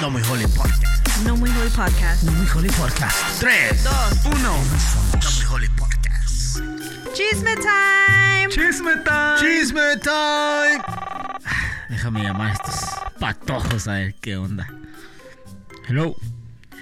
No muy holy podcast. No Muy Holy Podcast. No muy holy podcast. 3, Dos. 1. No muy holy podcast. Chisme time. Chisme time. Chisme time. Déjame llamar a estos patojos a ver qué onda. Hello,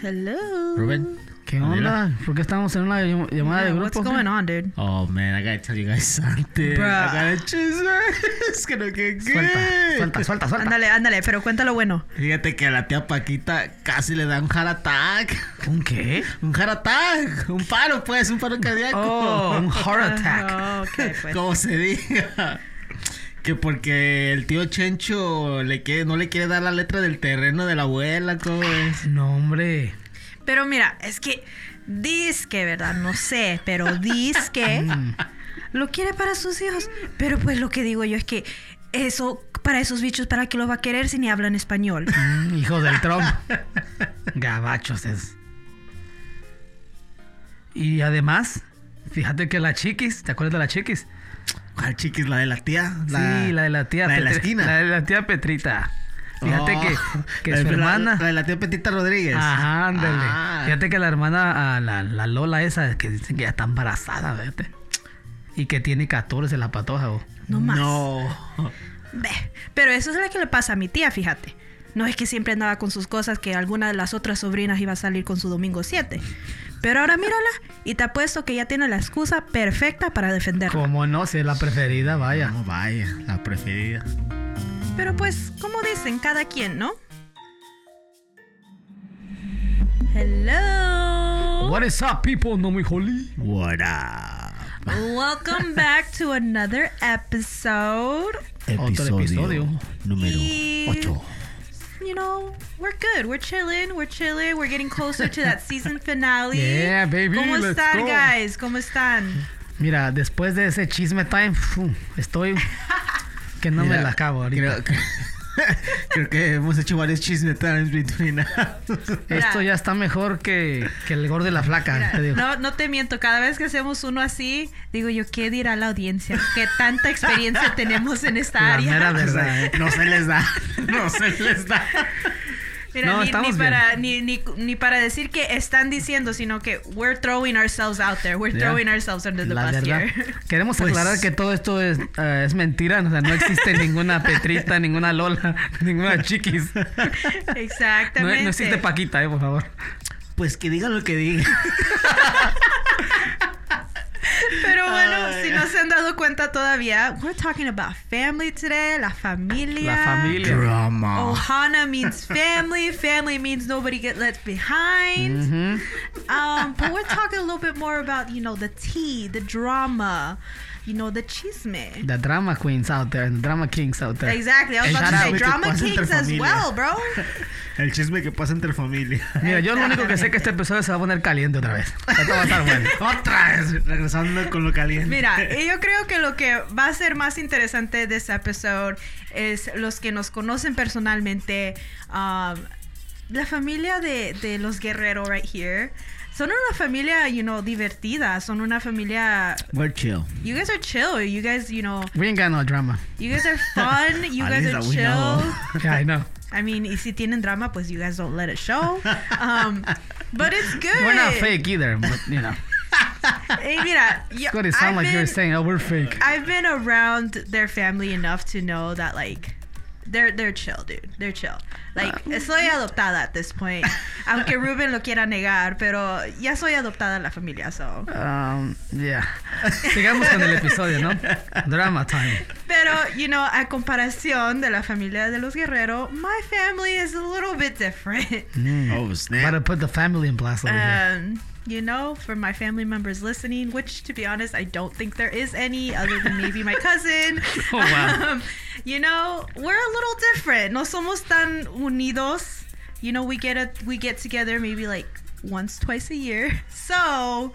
Hello. Rubén. ¿Qué onda? ¿Por qué estamos en una llam- llamada de grupo? what's going on, dude? Oh man, I gotta tell you guys something. Bruh. I gotta chisme. Es que no que Suelta, suelta, suelta, suelta. Ándale, ándale, pero cuéntalo bueno. Fíjate que a la tía Paquita casi le da un heart attack. ¿Un qué? Un heart attack. Un paro, pues, un paro cardíaco. Oh, un heart attack. Oh, ok, pues. Como se diga. Que porque el tío Chencho le quiere, no le quiere dar la letra del terreno de la abuela, ¿cómo es? No, hombre. Pero mira, es que que, ¿verdad? No sé, pero que Mm. lo quiere para sus hijos. Pero pues lo que digo yo es que eso, para esos bichos, ¿para qué lo va a querer si ni hablan español? Mm, hijo del Trump. Gabachos es. Y además, fíjate que la chiquis, ¿te acuerdas de la chiquis? ¿Cuál chiquis? ¿La de la tía? sí, la de la tía La de la esquina. La de la tía Petrita. Fíjate Oh, que, que la su la- hermana. La, de la tía Petita Rodríguez. Ajá, ándale. Ah. Fíjate que la hermana, la, la Lola esa, que dicen que ya está embarazada, fíjate. Y que tiene 14 la patoja, o. No más. No. Ve, Pero eso es lo que le pasa a mi tía, fíjate. No es que siempre andaba con sus cosas, que alguna de las otras sobrinas iba a salir con su domingo 7. Pero ahora mírala y te apuesto que ya tiene la excusa perfecta para defenderla. Como no, si es la preferida, vaya. No, vaya, la preferida. Pero pues, como dicen, cada quien, ¿no? Hello. What is up, people? No muy holy. What up? Welcome back to another episode. Otro episodio. número Y- 8. You know, we're good. We're chilling. We're chilling. We're getting closer to that season finale. Yeah, baby, ¿Cómo let's están, go. guys? ¿Cómo están? Mira, después de ese chisme time, estoy que no me la acabo ahorita. Creo que, creo que hemos hecho varios chismes between. Esto ya está mejor que, que el gordo y la flaca, Mira, te digo. no, no te miento. Cada vez que hacemos uno así, digo yo, ¿qué dirá la audiencia? ¿Qué tanta experiencia tenemos en esta La área? mera verdad, ¿eh? no se les da. No se les da. Mira, No, ni, estamos ni bien. para, ni, ni, ni para decir que están diciendo, sino que we're throwing ourselves out there. We're Ya. throwing ourselves under the La bus verdad. here. Queremos Pues- aclarar que todo esto es, eh, es mentira. O sea, no existe ninguna Petrita, ninguna Lola, ninguna Chiquis. No, Exactamente. no existe Paquita, eh, por favor. Pues que digan lo que digan. Pero bueno, Ay. si no se han dado cuenta todavía, we're talking about family today, la familia. La familia. Drama. Ohana means family. Family means nobody get left behind. Ujú. Um, but we're talking a little bit more about, you know, the tea, the drama, you know, the chisme. The drama queens out there, the drama kings out there. Exactly. I was El about to say drama kings as well, bro. El chisme que pasa entre familia. Mira, yo lo único que sé es que este episodio se va a poner caliente otra vez. Esto va a estar bueno. Otra vez, regresando con lo caliente. Mira, yo creo que lo que va a ser más interesante de este episodio es los que nos conocen personalmente. um, la familia de, de los Guerrero right here. Son una familia, you know, divertida. Son una familia. We're chill. You guys are chill. You guys, you know, We ain't got no drama. you guys are fun. You guys are chill. Yeah, I know. I mean, y si tienen drama, pues you guys don't let it show. Um, but it's good. We're not fake either, but you know. Hey, mira, yo, It's gonna sound I've like you're been- saying, oh, we're fake. I've been around their family enough to know that like they're they're chill, dude. They're chill. Like Ah. soy adoptada at this point. Aunque Ruben lo quiera negar, pero ya soy adoptada en la familia, so. Um, yeah. Sigamos con el episodio, ¿no? Drama time. Pero, you know, a comparación de la familia de los Guerrero, my family is a little bit different. Oh, snap. Gotta put the family in blast over here. You know, for my family members listening, which to be honest, I don't think there is any other than maybe my cousin. Oh, wow. Um, you know, we're a little different. No somos tan unidos. You know, we get a we get together maybe like once, twice a year. So,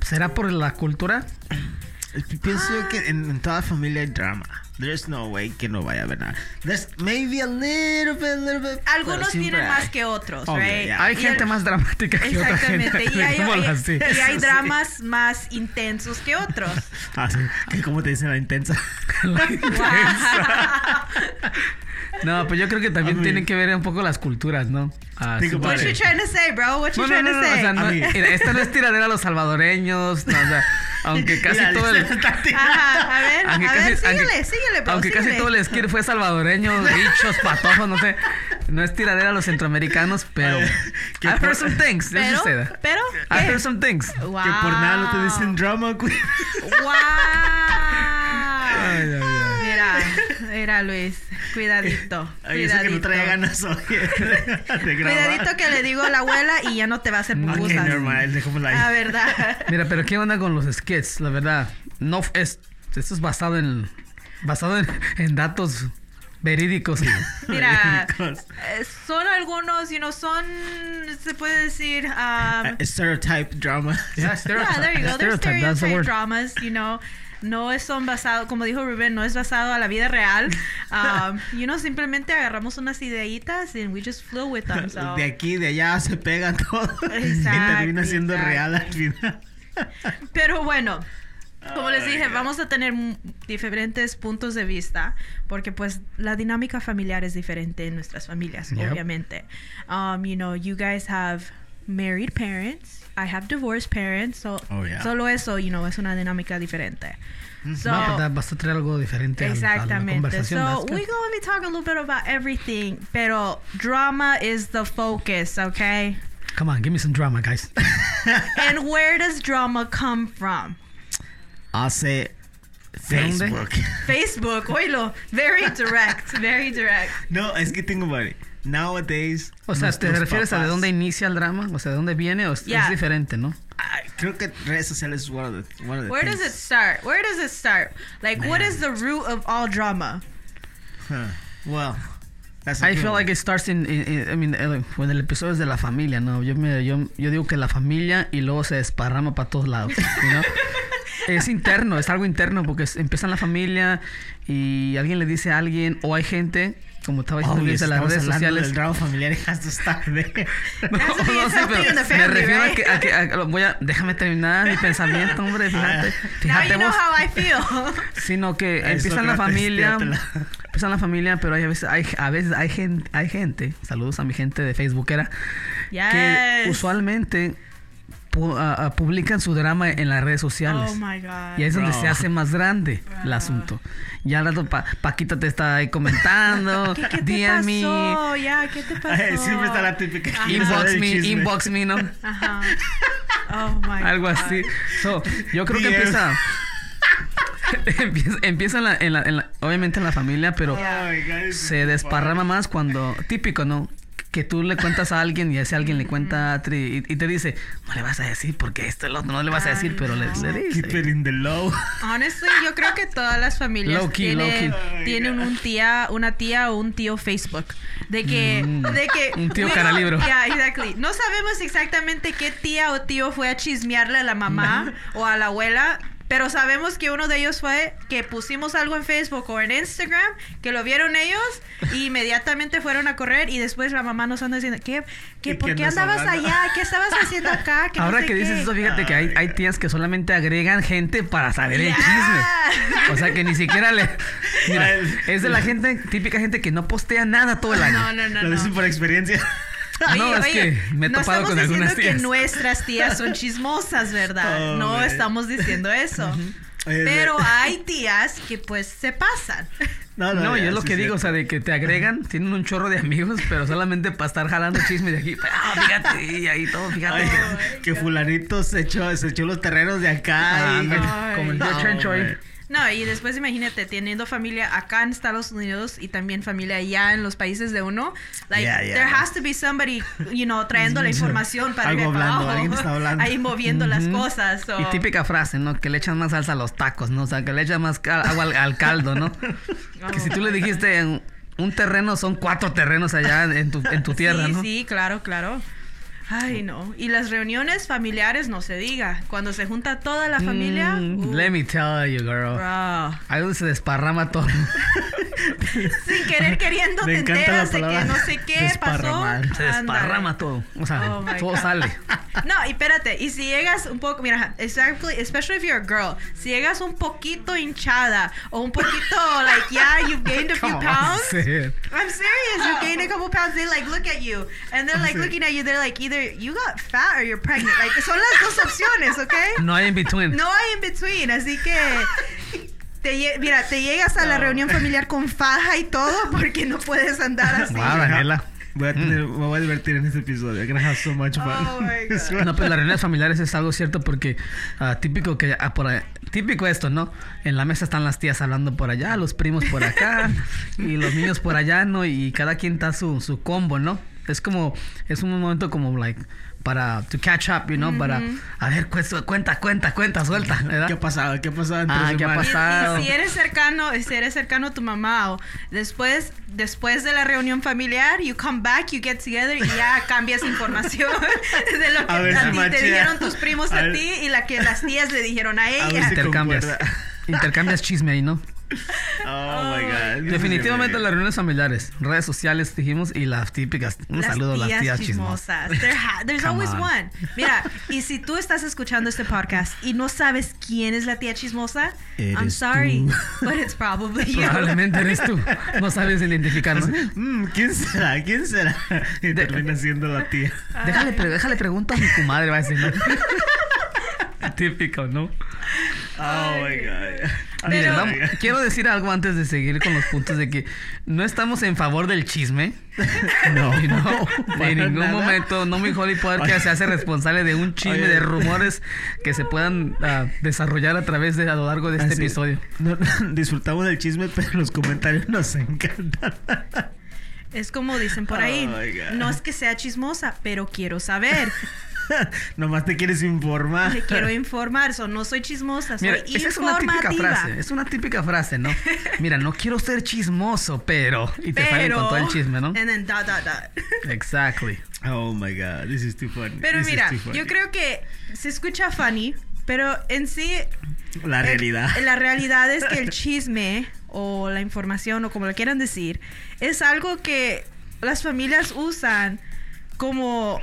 ¿Será por la cultura? Pienso que en, en toda familia hay drama. There's no way que no vaya a haber nada. There's maybe a little bit, a little bit. algunos tienen hay. más que otros, Obvio, right? ya. Hay Y gente el- más dramática que otra gente. Exactamente. Y hay, y- hay Eso sí. dramas más intensos que otros. Ah, sí. Como te dicen la intensa. La intensa. No, pues yo creo que también I mean- tienen que ver un poco las culturas, ¿no? Ah, Think about What you trying to say, bro? What you No, no, trying no, to no, o say? sea, no, A mí- mira, esta no es tiradera a los salvadoreños, no, o sea, aunque casi Mira, todo el... está tirando. Ajá, a ver, Aunque a casi- ver, síguele, aunque- síguele, bro, Aunque casi síguele. todo el skit fue salvadoreño, bichos, patojos, no sé. No es tiradera a los centroamericanos, pero... Por- heard some things, Pero, pero, ¿qué? heard some things. Wow. Que por nada no te dicen drama, güey. Wow. Ay, ay, ay. Mira, mira Luis, cuidadito, Ay, eso que no cuidadito. ganas hoy de grabar. Cuidadito que le digo a la abuela y ya no te va a hacer pupusas. normal, dejémosla ahí. Ah, verdad. Mira, pero ¿qué onda con los skits? La verdad, no es... Esto es basado en... Basado en, en datos verídicos. Mira, Verídicos. eh, son algunos, you know, son, se puede decir, um, Uh, stereotype drama. Yeah, stereotype. Yeah, there you go. There's Stereotype, that's the stereotype word. dramas, you know. No es- son basados, como dijo Rubén, no es basado a la vida real. Um, you know, simplemente agarramos unas ideitas and we just flew with them. So. De aquí, de allá se pegan todo. y Exacto, termina siendo real al final. Pero bueno, como les dije, vamos a tener diferentes puntos de vista porque pues la dinámica familiar es diferente en nuestras familias, Yep. obviamente. Um, you know, you guys have married parents. I have divorced parents. So Oh, yeah. solo eso, you know, es una dinámica diferente. Hmm. So, No, vas a traer algo diferente a, la- a la Exactamente. conversación. So we're gonna be talking a little bit about everything, pero drama is the focus, okay? Come on, give me some drama, guys. And where does drama come from? Hace ¿De dónde? Facebook. Facebook, oílo, very direct, very direct. No, es que tengo buddy. Nowadays. O sea, ¿te refieres a de papás- dónde inicia el drama? O sea, ¿de dónde viene? ¿O es, Yeah. es diferente, no? Ay, creo que redes sociales es one of the, one of the Where does it things. start? Where does it start? Like, what Man. is the root of all drama? Huh. Well, that's a I feel one. like it starts in, in- in- I mean, el, bueno, el episodio es de la familia, ¿no? Yo, me, yo, yo digo que la familia y luego se desparrama para todos lados, you know? Es interno, es algo interno porque es- empieza en la familia y alguien le dice a alguien o hay gente, como estaba diciendo Luis, en las redes sociales. del drama familiar y has to start there. No, to be no, sí, pero me family, refiero a right? que, a que- a- voy a, déjame terminar mi pensamiento, hombre, fíjate. Now Fíjate you know vos. how I feel. Sino que Ay, empieza en la familia, tíratela. empieza en la familia, pero hay a veces hay, a veces hay gente, hay gente, saludos a mi gente de Facebookera, que yes. usualmente pu- a- a- publican su drama en las redes sociales. Oh my god. Y ahí es donde Bro. se hace más grande el Bro. asunto. Ya al rato Pa- Paquita te está ahí comentando, ¿Qué, qué te DM me, pasó? Ya, ¿qué te pasó? Ay, Siempre está la típica. Ajá. ¿Quieres saber inbox me, inbox me, ¿no? Ajá. Oh my Algo god. así. So, yo creo que DM. empieza. empieza empieza en la, en la- en la- obviamente en la familia, pero guys, se desparrama más cuando. Típico, ¿no? Que tú le cuentas a alguien y ese alguien le cuenta a Tri y, y te dice, no le vas a decir porque esto, el otro, no le vas a decir, pero le, le Keep it dice. in the low. Honestly, yo creo que todas las familias Low key, tienen, low key. tienen un tía, una tía o un tío Facebook. De que, Mm. de que Un tío cara libro. Yeah, exactly. No sabemos exactamente qué tía o tío fue a chismearle a la mamá o a la abuela. Pero sabemos que uno de ellos fue que pusimos algo en Facebook o en Instagram, que lo vieron ellos y inmediatamente fueron a correr y después la mamá nos anda diciendo, ¿qué, qué, ¿Y ¿por qué qué andabas hablando? allá? ¿Qué estabas haciendo acá? no Ahora sé que dices qué". eso, fíjate que hay, hay tías que solamente agregan gente para saber el chisme. O sea que ni siquiera le. Mira, es de la gente, típica gente que no postea nada todo el año. No, no, no. Lo no. dicen por experiencia. No, es que me he no topado estamos con algunas diciendo que tías. nuestras tías son chismosas, ¿verdad? Oh, no man. estamos diciendo eso. Pero hay tías que pues se pasan. No, y ya, es lo sí que digo, o sea, de que te agregan, tienen un chorro de amigos, pero solamente para estar jalando chisme de aquí. Ah, fíjate, y ahí todo, fíjate. Ay, que- que fulanito se echó, se echó los terrenos de acá. Ah, y- como el tío No, Chencho ahí. No, y después imagínate teniendo familia acá en Estados Unidos y también familia allá en los países de uno. Like, Yeah, yeah. there has to be somebody, you know, trayendo la información para Algo hablando, abajo. alguien está hablando. Ahí moviendo las cosas. so- Y típica frase, ¿no? Que le echan más salsa a los tacos, ¿no? O sea, que le echan más agua al, al caldo, ¿no? Que si tú le dijiste en un terreno, son cuatro terrenos allá en tu, en tu tierra, sí, ¿no? Sí, claro, claro. Ay, no. Y las reuniones familiares, no se diga. Cuando se junta toda la familia. Mm, uh, let me tell you, girl. bro. Ahí donde se desparrama todo. sin querer queriendo Me te enteras de que no sé qué pasó. Se desparrama Ándale. todo. O sea, Oh todo God. sale. No, y espérate, y si llegas un poco, mira, especially, especially if you're a girl, si llegas un poquito hinchada o un poquito like, yeah, you've gained a few pounds. I'm serious. You gained a couple pounds. They like look at you, and they're like looking at you. They're like either you got fat or you're pregnant. Like son las dos opciones, ¿ok? No hay in between. No hay in between. Así que te, mira, te llegas a la reunión familiar con faja y todo porque no puedes andar así. Wow, Daniela. Voy a tener, me voy a divertir en este episodio. Gracias so much, Oh. No, pero las reuniones familiares es algo cierto porque ah, típico que ah, por típico esto, ¿no? En la mesa están las tías hablando por allá, los primos por acá y los niños por allá, ¿no? Y cada quien está su, su combo, ¿no? Es como es un momento como like para to catch up, you know, para a ver, cu- cuenta, cuenta, cuenta, suelta, ¿verdad? ¿Qué ha pasado? ¿Qué ha pasado entre Ah, ¿qué ha? Y- pasado? Y, si eres cercano, si eres cercano a tu mamá o después, después de la reunión familiar, you come back, you get together y ya cambias información de lo que A a, ver si ti te dijeron tus primos A ti y la que las tías le dijeron a A ver ella. si Intercambias. Intercambias chisme ahí, ¿no? Oh, my God. Definitivamente las reuniones familiares, redes sociales dijimos y las típicas. Un Las saludo a las tías chismosas. chismosas. There there's always on. one. Mira, y si tú estás escuchando este podcast y no sabes quién es la tía chismosa, I'm Eres sorry, tú. but it's probably you. Probablemente eres tú. No sabes identificarnos. Mm, ¿Quién será? ¿Quién será? Y termina siendo la tía. Déjale, pre- déjale pregunto a mi comadre, va a decir. ¿no? Típico, ¿no? Oh, my God. Miren, Pero- vamos- quiero decir algo antes de seguir con los puntos de que no estamos en favor del chisme. No, en ningún nada. momento, no mi Holly Podcast se hace responsable de un chisme Oye. de rumores que se puedan ah, desarrollar a través de a lo largo de este Así, episodio. no- disfrutamos del chisme, pero los comentarios nos encantan. Es como dicen por ahí, no es que sea chismosa, pero quiero saber, Nomás te quieres informar. le quiero informar, so, no soy chismosa, soy Mira, esa es una típica frase, es una típica frase, ¿no? Mira, no quiero ser chismoso, pero y te salen con todo el chisme, ¿no? And then dot, dot, dot. Exactly. Oh my god, this is too funny. Pero This mira, funny. yo creo que se escucha funny, pero en sí La el- realidad. la realidad es que el chisme o la información o como lo quieran decir es algo que las familias usan como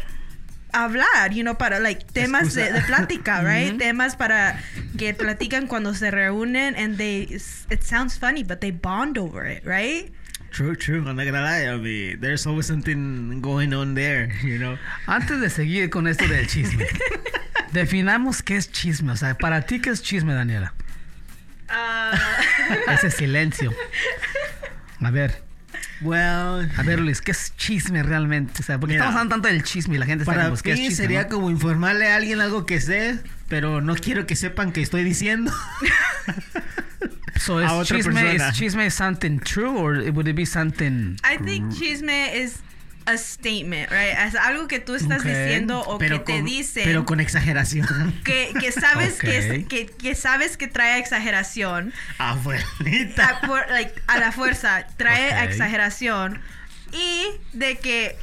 hablar, you know, para like temas de, plática, right? Temas para que platican cuando se reúnen and they it sounds funny but they bond over it, right? True, true. I'm not gonna lie. I mean, there's always something going on there, you know. Antes de seguir con esto del chisme, definamos qué es chisme. O sea, para ti, ¿qué es chisme, Daniela? Ah, Ese silencio. A ver, Well, a ver, Luis, ¿qué es chisme realmente? O sea, porque Mira, estamos hablando tanto del chisme y la gente está para como, pues, ¿qué es mí chisme? sería no? como informarle a alguien algo que sé, pero no quiero que sepan que estoy diciendo. So, a ¿es otra chisme, persona. ¿Es chisme something true or would it be something... I think chisme is a statement, right? Es algo que tú estás diciendo o que te dicen pero con exageración. que, que sabes que, sabes que trae exageración Abuelita. a, por- like, a la fuerza trae exageración y de que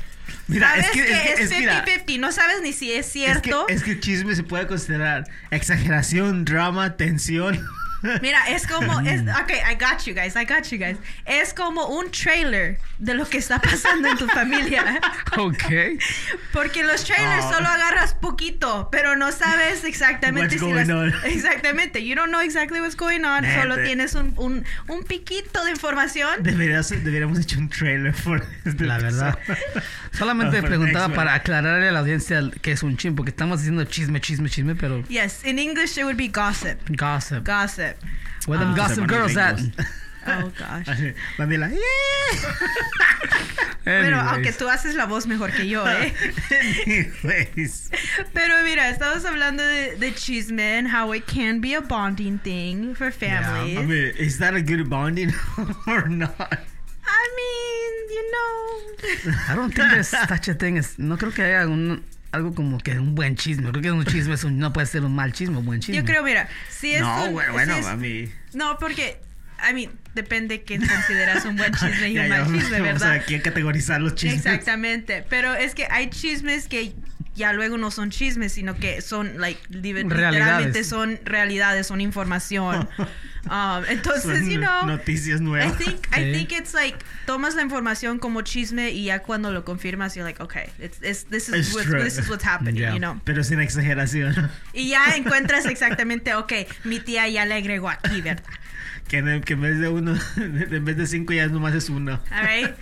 Mira, sabes es que- que, es que- es es que mira, 50-50, no sabes ni si es Es que, cierto. es que chisme se puede considerar exageración, drama, tensión. Mira, es como, es, ok, I got you guys, I got you guys. Es como un trailer de lo que está pasando en tu familia. Ok. Porque los trailers Oh. solo agarras poquito, pero no sabes exactamente What's si going las- on. Exactamente, you don't know exactly what's going on, Neta. solo tienes un, un, un piquito de información. Deberías, deberíamos hecho un trailer por este La verdad. Solamente preguntaba para aclararle a la audiencia que es un chisme, porque estamos diciendo chisme, chisme, chisme, pero Yes, in English it would be gossip. gossip. Gossip. Where them Ah. gossip girls at? Oh gosh. Así, Daniela, Pero aunque tú haces la voz mejor que yo, ¿eh? Anyways. Pero mira, estamos hablando de, de chisme and how it can be a bonding thing for families. I mean, is that a good bonding or not? I mean, you know. I don't think there's such a thing as- no creo que haya un, algo como que un buen chisme. Creo que un chisme es un- no puede ser un mal chisme o buen chisme. Yo creo, mira, si es No, un- bueno, si es- a mí. No, porque, I mean, depende qué consideras un buen chisme y Ya, un ya, mal chisme, ¿verdad? aquí a categorizar los chismes. Exactamente. Pero es que hay chismes que ya luego no son chismes, sino que son, like, li- literalmente Realidades. son realidades, son información. Um, entonces, Son you know, noticias I nuevas. think I think it's like tomas la información como chisme y ya cuando lo confirmas you're like, okay, it's, it's this is what's, this is what's happening, Yeah. you know. Pero sin exageración. Y ya encuentras exactamente, okay, mi tía ya le agregó aquí, ¿verdad? Que en, que en vez de uno, en vez de cinco ya nomás es uno. All right.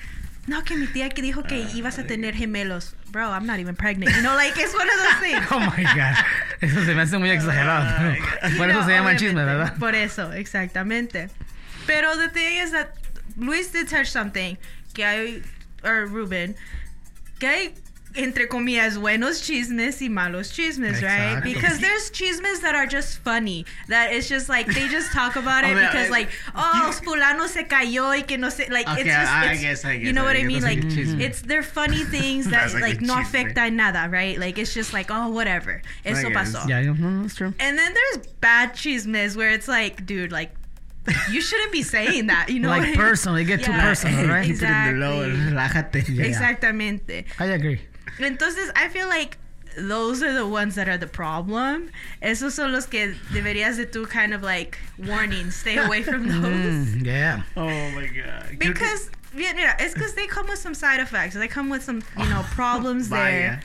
No, que mi tía que dijo que ibas a tener gemelos. Bro, I'm not even pregnant. You know, like, it's one of those things. Oh my god. Eso se me hace muy exagerado. Por eso No, se llama chisme, ¿verdad? Por eso, exactamente. Pero the thing is that Luis did touch something que hay, or Ruben, que hay entre comillas buenos chismes y malos chismes, right? Because there's chismes that are just funny, that it's just like they just talk about it O sea, because like oh you- fulano se cayó y que no sé like Okay, it's just I- I it's, guess, I you know I what I mean mm-hmm. Mm-hmm. like like a it's they're funny things that like like no chisme. afecta en nada, right? Like it's just like oh whatever, eso guess. pasó. Yeah, no, no, it's true. And then there's bad chismes where it's like, dude, like, you shouldn't be saying that, you know? Like mean? personal, they get too personal, right? Keep it in the low, Exactly. relájate. Yeah. Exactamente. I agree. Entonces, I feel like those are the ones that are the problem. Esos son los que deberías de tú kind of like warning, stay away from those. Mm, yeah. Oh my god. Because, yeah, mira, it's because they come with some side effects. They come with some, you know, problems there. Vaya.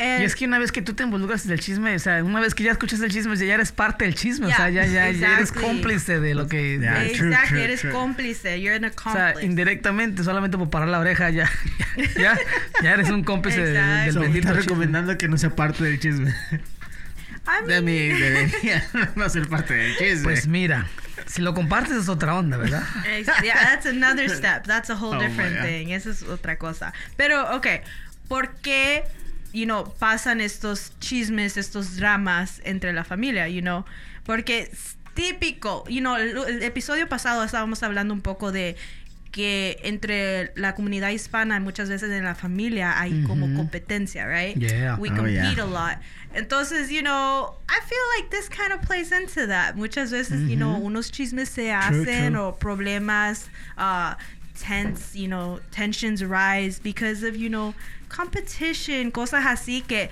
And Y es que una vez que tú te involucras en el chisme, o sea, una vez que ya escuchas el chisme, ya eres parte del chisme, o sea, ya, ya, ya eres cómplice de lo que... Yeah, de- true, eres true. cómplice. You're an o sea, accomplice. indirectamente, solamente por parar la oreja, ya, ya, ya eres un cómplice de- Exacto. del So, bendito recomendando que no sea parte del chisme. I De mean, mí debería no ser parte del chisme. Pues mira, si lo compartes es otra onda, ¿verdad? Yeah, that's another step. That's a whole Oh, different thing. Esa es otra cosa. Pero, okay, ¿por qué, you know, pasan estos chismes, estos dramas entre la familia, you know? Porque es típico, you know, el, el episodio pasado estábamos hablando un poco de que entre la comunidad hispana muchas veces en la familia hay como Ujú. competencia, right? Yeah. We Oh, compete yeah. a lot. Entonces, you know, I feel like this kind of plays into that. Muchas veces, you know, unos chismes se hacen true. o problemas, uh, tense, you know, tensions rise because of, you know, competition, cosas así que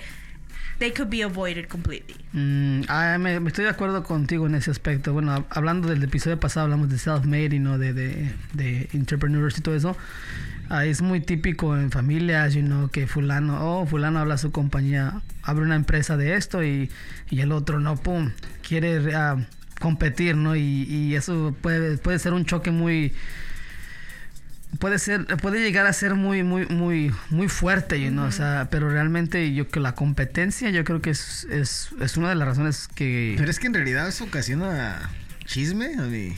they could be avoided completely. Mm, me, estoy de acuerdo contigo en ese aspecto. Bueno, hab- hablando del episodio pasado, hablamos de self-made y no de, de, de entrepreneurs y todo eso. Ah, es muy típico en familias, you que fulano, oh, fulano habla a su compañía, abre una empresa de esto y, y el otro no, pum, quiere ah, competir, ¿no? Y, y eso puede, puede ser un choque muy, puede ser puede llegar a ser muy muy muy muy fuerte you know, o sea pero realmente yo que la competencia yo creo que es, es, es una de las razones que Pero es que en realidad eso ocasiona chisme. A mí.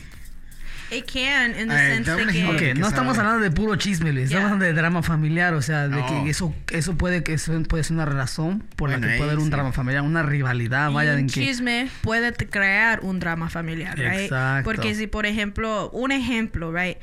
It can, in the Ay, sense que... no estamos sabe. hablando de puro chisme, Luis. Estamos hablando de drama familiar, o sea, de No. que eso, eso puede que eso puede ser una razón por Bueno, la que puede haber un sí. drama familiar, una rivalidad, Y vaya un en que. chisme puede crear un drama familiar, right? Exacto. Porque si, por ejemplo, un ejemplo, right?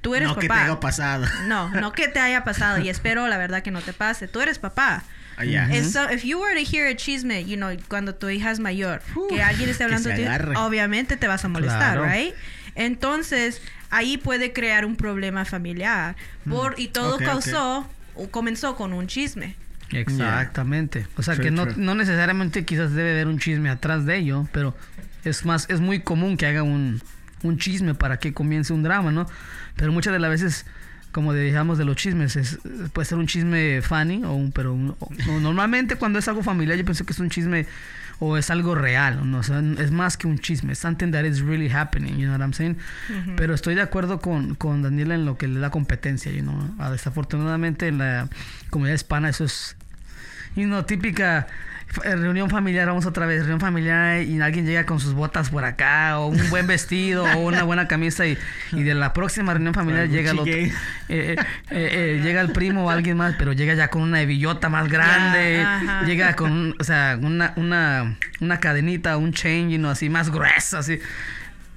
Tú eres no papá. que te haya pasado. No, no que te haya pasado y espero la verdad que no te pase. Tú eres papá. Ah, ya. And so, if you were to hear a chisme, you know, cuando tu hija es mayor, Uf, que alguien esté hablando de ti, obviamente te vas a molestar, Claro. right? Entonces, ahí puede crear un problema familiar. Por, y todo causó, o comenzó con un chisme. Exactamente. O sea, True, que no, no necesariamente quizás debe haber un chisme atrás de ello, pero es más, es muy común que haga un, un chisme para que comience un drama, ¿no? Pero muchas de las veces, como dijamos de los chismes, es, puede ser un chisme funny, o un, pero un- o- normalmente cuando es algo familiar yo pienso que es un chisme o es algo real, ¿no? O sea, es más que un chisme, es something that is really happening, you know what I'm saying? Pero estoy de acuerdo con, con Daniela en lo que le da competencia, you know? Ah, Desafortunadamente en la comunidad hispana eso es y no, típica reunión familiar, vamos otra vez, reunión familiar y alguien llega con sus botas por acá o un buen vestido o una buena camisa y, y de la próxima reunión familiar llega el otro, eh, eh, eh, eh, llega el primo o alguien más, pero llega ya con una hebillota más grande, llega con, o sea, una, una, una cadenita, un chain, you know, así más grueso, así.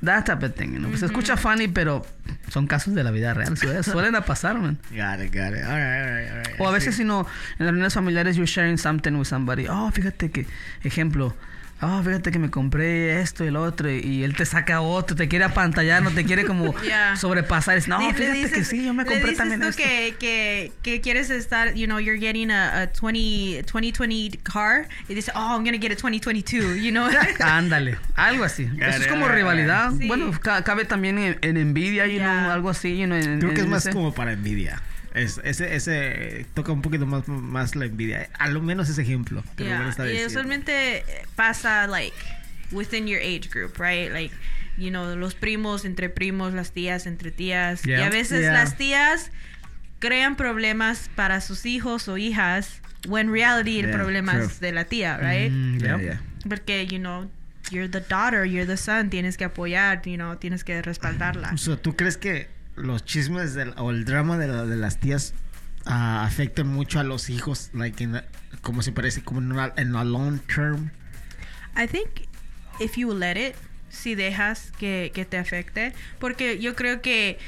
That type of thing, you know. Se escucha funny, pero son casos de la vida real. Suelen, a pasar, man. Got it, got it. All right, all right, all right. O a veces si no, en las reuniones familiares you're sharing something with somebody. Oh, fíjate que, ejemplo, oh, fíjate que me compré esto y lo otro, y él te saca otro, te quiere apantallar, no te quiere como Yeah. sobrepasar. No, Le- le fíjate que dices- sí, yo me le compré dices también tú esto. que, que, que quieres estar, you know, you're getting a, a 20, 2020 car y dices, oh, I'm gonna get a 2022, you know? Ándale, algo así. Eso es como rivalidad. Sí. Bueno, ca- cabe también en, en envidia, you know, algo así, you know, en- Creo que es en más ese- como para envidia. Es, ese, ese toca un poquito más, más la envidia. A lo menos ese ejemplo. que Yeah, está y diciendo. usualmente pasa like within your age group, right? Like, you know, los primos entre primos, las tías entre tías. Y Yeah. a veces Yeah. las tías crean problemas para sus hijos o hijas, when reality el Yeah, problema true. es de la tía, right? Mm, Yeah, yep. yeah. Porque, you know, you're the daughter, you're the son, tienes que apoyar, you know, tienes que respaldarla. O sea, ¿tú crees que los chismes del- o el drama de, la- de las tías ah, afectan mucho a los hijos? Like in a- como se parece, como en una, en la long term. I think if you let it, si dejas que, que te afecte, porque yo creo que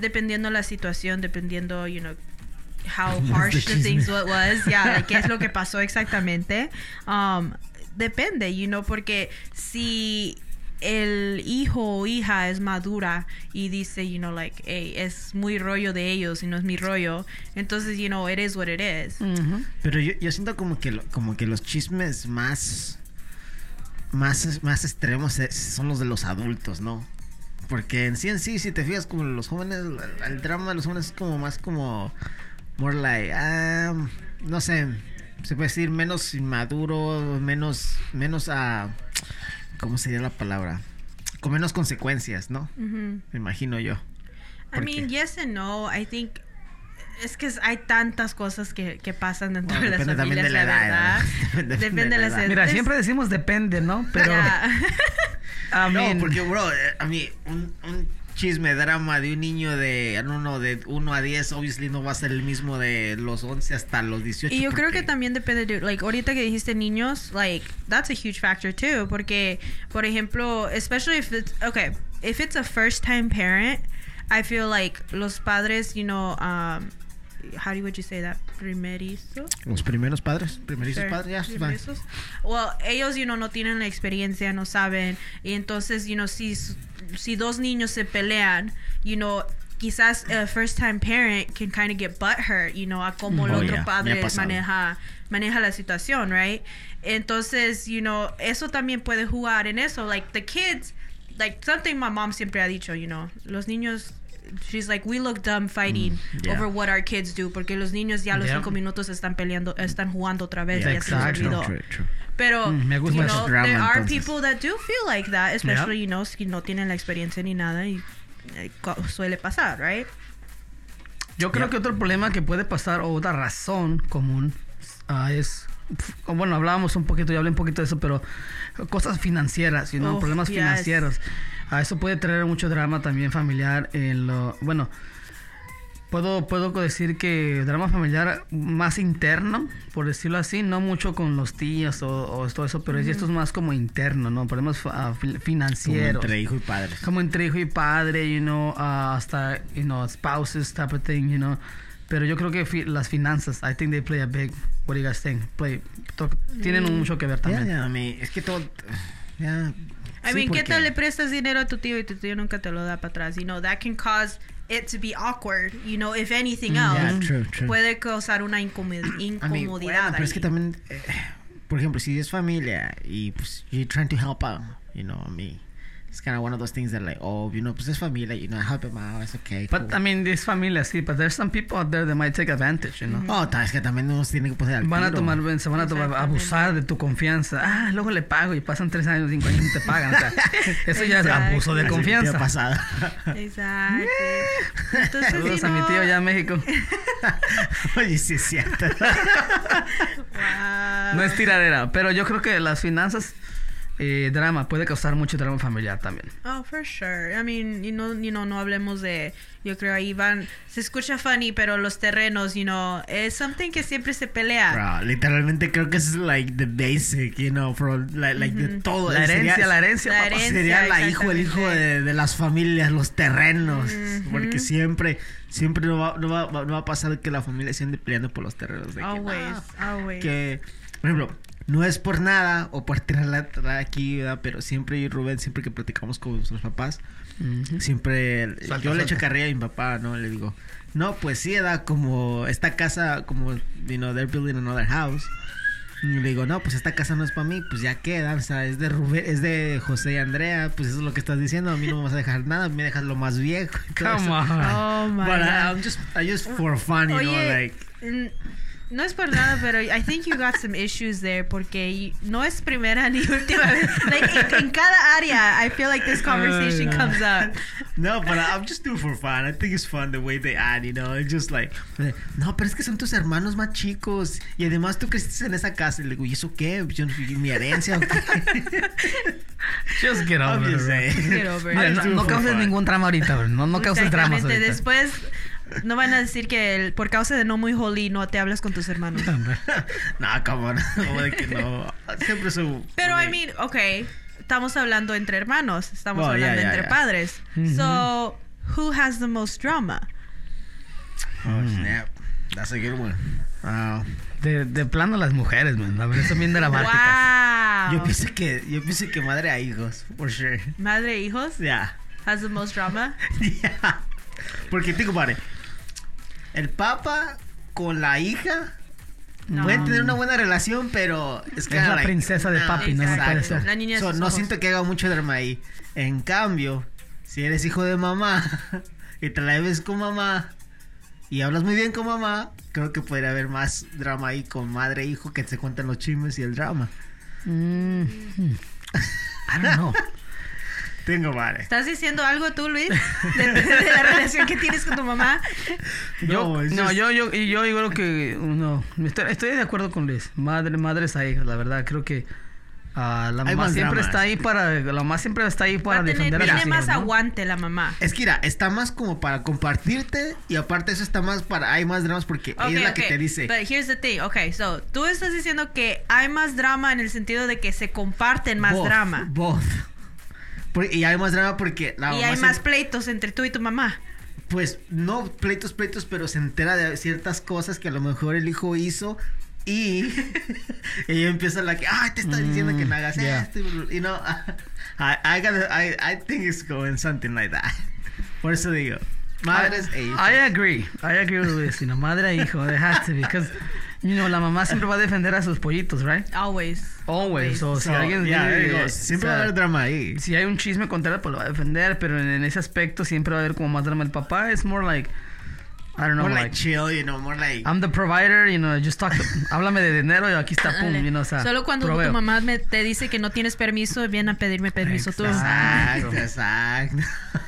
dependiendo la situación, dependiendo, you know, how ¿Cómo es harsh the things what was, yeah, like, qué es lo que pasó exactamente, um, depende, you know, porque si el hijo o hija es madura y dice, you know, like, hey, es muy rollo de ellos y no es mi rollo, entonces, you know, it is what it is. Pero yo, yo siento como que, lo- como que los chismes más, más, más extremos son los de los adultos, ¿no? Porque en sí, en sí, si te fijas como los jóvenes, el, el drama de los jóvenes es como más como, more like, ah, no sé, se puede decir menos inmaduro, menos, menos, ah, ¿cómo sería la palabra? Con menos consecuencias, ¿no? Me imagino yo. I ¿Por mean, qué? yes and no. I think es que hay tantas cosas que, que pasan dentro Bueno, de las depende también familias, de la la, edad. Depende Depende, de de la las edad. Mira, siempre decimos depende, ¿no? Pero. I No, porque, bro, eh, a mí, un, un chisme, drama de un niño de, no, no, de 1 a 10, obviously no va a ser el mismo de los 11 hasta los 18. Y yo creo que porque- también depende de, like, ahorita que dijiste niños, like, that's a huge factor too, porque, por ejemplo, especially if it's, okay, if it's a first time parent, I feel like los padres, you know, um, how do you, would you say that? Primerizo. Los primeros padres, primerizos Sure. padres, fine. esos. Well, ellos, you know, no tienen la experiencia, no saben. Y entonces, you know, si, si dos niños se pelean, you know, quizás a first time parent can kind of get butthurt, you know, a cómo el Oh, otro yeah, padre maneja, maneja la situación, right? Entonces, you know, eso también puede jugar en eso. Like, the kids, like, something my mom siempre ha dicho, you know, los niños... She's like, we look dumb fighting Mm, yeah. over what our kids do, porque los niños ya a los Yeah. cinco minutos están peleando, están jugando otra vez, Yeah, ya olvidó. True, true. Pero, Mm, me gusta you know, Drama, there are entonces. people that do feel like that, especially, you know, si no tienen la experiencia ni nada y eh, suele pasar, right? Yo creo Ya. que otro problema que puede pasar o otra razón común ah, es bueno hablábamos un poquito yo hablé un poquito de eso pero cosas financieras you know, Oh, problemas yes. financieros a eso puede traer mucho drama también familiar en lo bueno puedo puedo decir que drama familiar más interno por decirlo así no mucho con los tíos o, o todo eso pero esto es más como interno no problemas ah, fi- Como financieros entre hijo y padre. como entre hijo y padre, you know, uh, hasta, you know, spouses type of thing, you know. Pero yo creo que fi- las finanzas, I think they play a big, what do you guys think? Play, tienen mucho que ver también. a mí, es que todo, ya. I sí, mean, ¿qué tal le prestas dinero a tu tío y tu tío nunca te lo da para atrás? You know, that can cause it to be awkward, you know, if anything Mm, else. Yeah, true, true. Puede causar una incomod- A mí, incomodidad. bueno, pero es que también, eh, por ejemplo, si es familia y pues you're trying to help out, you know, me. It's kind of one of those things that like, oh, you know, pues es familia, you know, help them out, it's okay. But, cool. I mean, this familia, sí, but there's some people out there that might take advantage, you know. Oh, es que también nos tienen que poner al Van a tiro. tomar, se van a tomar, abusar de tu confianza. Ah, luego le pago y pasan tres años, cinco años y te pagan. O sea, eso ya es abuso de confianza. ha pasado. Exacto. Entonces, Saludos si a mi no- tío allá en México. Oye, sí es cierto. Wow. No es tiradera, pero yo creo que las finanzas, eh, drama, puede causar mucho drama familiar también. Oh, for sure. I mean, you know, you know, no hablemos de, yo creo ahí van, se escucha funny, pero los terrenos, you know, es something que siempre se pelea. Bro, literalmente creo que es like the basic, you know, from like, like de todo. La herencia, Sería- la herencia. La herencia. Sería la hijo, el hijo de, de las familias, los terrenos. Porque siempre, siempre no va, no, va, no va a pasar que la familia se ande peleando por los terrenos. de que, Always, ah, always. que, por ejemplo, no es por nada o por tirarla aquí, ¿verdad? pero siempre yo y Rubén, siempre que platicamos con nuestros papás, Ujú. siempre Suelta, yo le echo carrilla a mi papá, ¿no? Le digo, no, pues sí, da como esta casa, como, you know, they're building another house. Y le digo, no, pues esta casa no es para mí, pues ya queda, o sea, es de Rubén, es de José y Andrea, pues eso es lo que estás diciendo, a mí no me vas a dejar nada, me dejas lo más viejo. Come eso. on. Oh my But I, God. I'm just, I just for fun, you know, Oye, like. No es por nada, pero I think you got some issues there porque no es primera ni última vez. Like, en, en cada área, I feel like this conversation no. comes up. No, but I'm just doing for fun. I think it's fun the way they add, you know. It's just like, no, pero es que son tus hermanos más chicos. Y además tú creciste en esa casa. Y le digo, ¿y eso qué? Yo, ¿Mi herencia o qué? Just get over just it. Get over it. No, no causes ningún drama ahorita, bro. No, no causes dramas ahorita. Después no van a decir que el- por causa de no muy holy no te hablas con tus hermanos. no, come on. Como de que no. Siempre su. Pero, I mean, okay, estamos hablando entre hermanos, estamos Oh, hablando yeah, entre yeah. padres. So, who has the most drama? Oh, snap. That's a good one. Wow. De, de plano las mujeres, man. La verdad son bien dramáticas. Yo pienso que, yo pienso que madre a hijos, for sure. Madre e hijos Yeah. has the most drama. Yeah. Porque, digo, padre, el papa con la hija No. pueden tener una buena relación, pero es que Es la like, princesa de papi, no, no puede Exacto. ser. La niña de So, sus no siento que haga mucho drama ahí. En cambio, si eres hijo de mamá y te la ves con mamá y hablas muy bien con mamá, creo que podría haber más drama ahí con madre e hijo que se cuentan los chismes y el drama. Mm, hmm. I don't know. Tengo madre. ¿Estás diciendo algo tú, Luis? De, de la relación que tienes con tu mamá. Yo, No, just- yo, yo, y yo creo que no, estoy, estoy de acuerdo con Luis. Madre, madres a hijas, la verdad, creo que ah, la Hay mamá siempre dramas. está ahí para, la mamá siempre está ahí para tener, defender a tiene más hijos, ¿no? aguante la mamá. Es que mira, está más como para compartirte y aparte eso está más para hay más dramas porque ella es la que Ok, te dice. But here's the thing. Okay, so tú estás diciendo que hay más drama en el sentido de que se comparten más both, drama. both. Por- y hay más drama porque la Y mamá hay se- más pleitos entre tú y tu mamá. pues no pleitos, pleitos, pero se entera de ciertas cosas que a lo mejor el hijo hizo y ella empieza la que, ay, te está diciendo que no hagas Mm, yeah. esto, y no, I, I, gotta- I, I think it's going something like that. Por eso digo, madres e hijos. I agree. I agree with Luis. You know, madre e hijo, it has to be. Because, you know, la mamá siempre va a defender a sus pollitos, right? Always. Always. So, si So, alguien yeah, o siempre sea, va a haber drama ahí. si hay un chisme contra él, pues lo va a defender, pero en, en ese aspecto siempre va a haber como más drama. El papá es more like, I don't know, More like like, chill, you know, more like... I'm the provider, you know, just talk, háblame de dinero y aquí está, pum, you know, o sea, Solo cuando proveo. tu mamá me, te dice que no tienes permiso, viene a pedirme permiso tú. Exacto, exacto.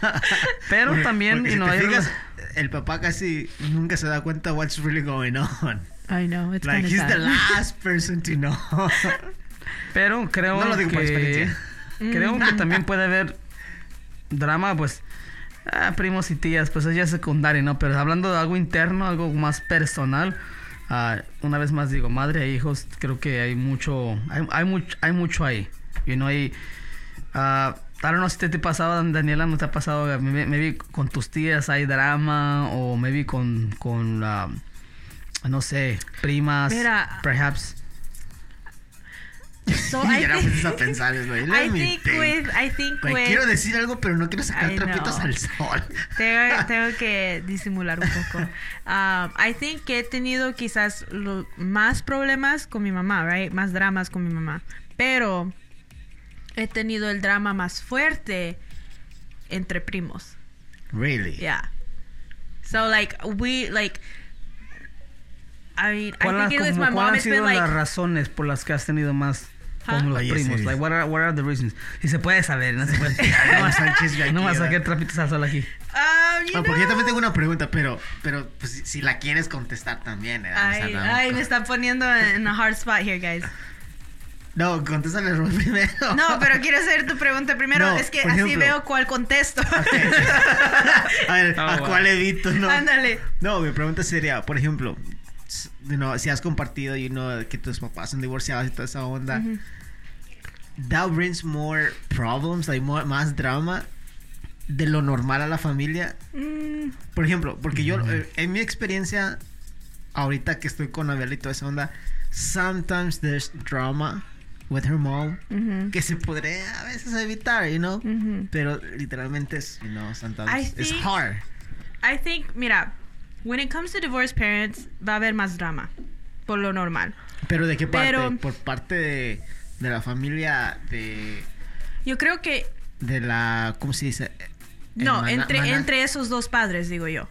Pero Porque- también, porque you si know, te fijas, el papá casi nunca se da cuenta what's really going on. I know, it's Like he's the last person to know. Pero creo No lo digo que... por experiencia. Creo que también puede haber drama, pues... ah, primos y tías, pues es ya secundario, ¿no? Pero hablando de algo interno, algo más personal... ah, una vez más digo, madre e hijos, creo que hay mucho... Hay, hay, mucho, hay mucho ahí. You know, hay... ah, I don't know si te, pasaba, Daniela, ¿no te ha pasado? Me, me vi con tus tías hay drama o me vi con... con ah, no sé, primas, Mira, perhaps. So I y ahora think, a pensar, I think think. with, I think with, quiero decir algo, pero no quiero sacar I trapitos know. al sol. Tengo, tengo que disimular un poco. Um, I think que he tenido quizás lo- más problemas con mi mamá, right? Más dramas con mi mamá. Pero he tenido el drama más fuerte entre primos. Really? Yeah. So like we like. I mean, I ¿Cuál, ha- think it was como- my mom han has been sido like. las razones por las que has tenido más Huh? como los Oye, primos? sí. Like, what are, what are the reasons? Si se puede saber, no se puede. No vas a no vas a sacar trapitos al sol aquí. Um, you Ah, porque yo know. también tengo una pregunta, pero, pero pues, si, si la quieres contestar también. ¿eh? Ay, ay, me están poniendo en a hard spot here, guys. No, contéstale Rubén primero. No, pero quiero hacer tu pregunta primero. No, es que por así ejemplo. veo cuál contesto. a ver, Oh, ¿a wow. cuál evito? No. Ándale. No, mi pregunta sería, por ejemplo, you know, si has compartido you know, que tus papás son divorciados y toda esa onda, that brings more problems, like more, más drama de lo normal a la familia. Mm, Por ejemplo, porque yo, eh, en mi experiencia, ahorita que estoy con Abel y toda esa onda, sometimes there's drama with her mom Mhm. que se podría a veces evitar, you know? Mhm. Pero literalmente es, you know, sometimes I it's think- hard. I think, mira, when it comes to divorced parents, va a haber más drama. Por lo normal. Pero ¿de qué parte? Pero- Por parte de, de la familia de, Yo creo que. de la, ¿cómo se dice? No, Hermana- entre, mana- entre esos dos padres, digo yo.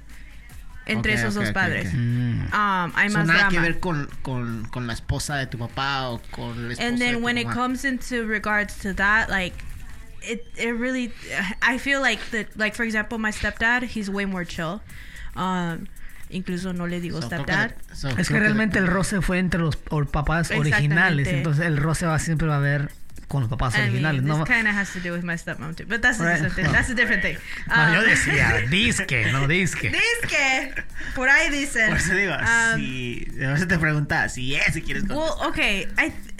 Entre Ok, esos ok, dos ok, padres. Mm. Um, hay So, más nada drama. que ver con, con, con la esposa de tu papá o con el esposo and de then tu when it comes into regards to that like it it really i feel like the like for example my stepdad he's way more chill um incluso no le digo So, que- so, Es que realmente el roce fue entre los papás originales, entonces el roce va siempre va a haber con los papás I mean, originales, this ¿no? kind of has to do with my stepmom too, but that's a Right. different thing. That's a different thing. No, yo Um, decía, disque, no disque. Disque, por ahí dicen. Por eso digo, Um, si... A veces te preguntaba si es, si quieres Well, contestar. okay. I th-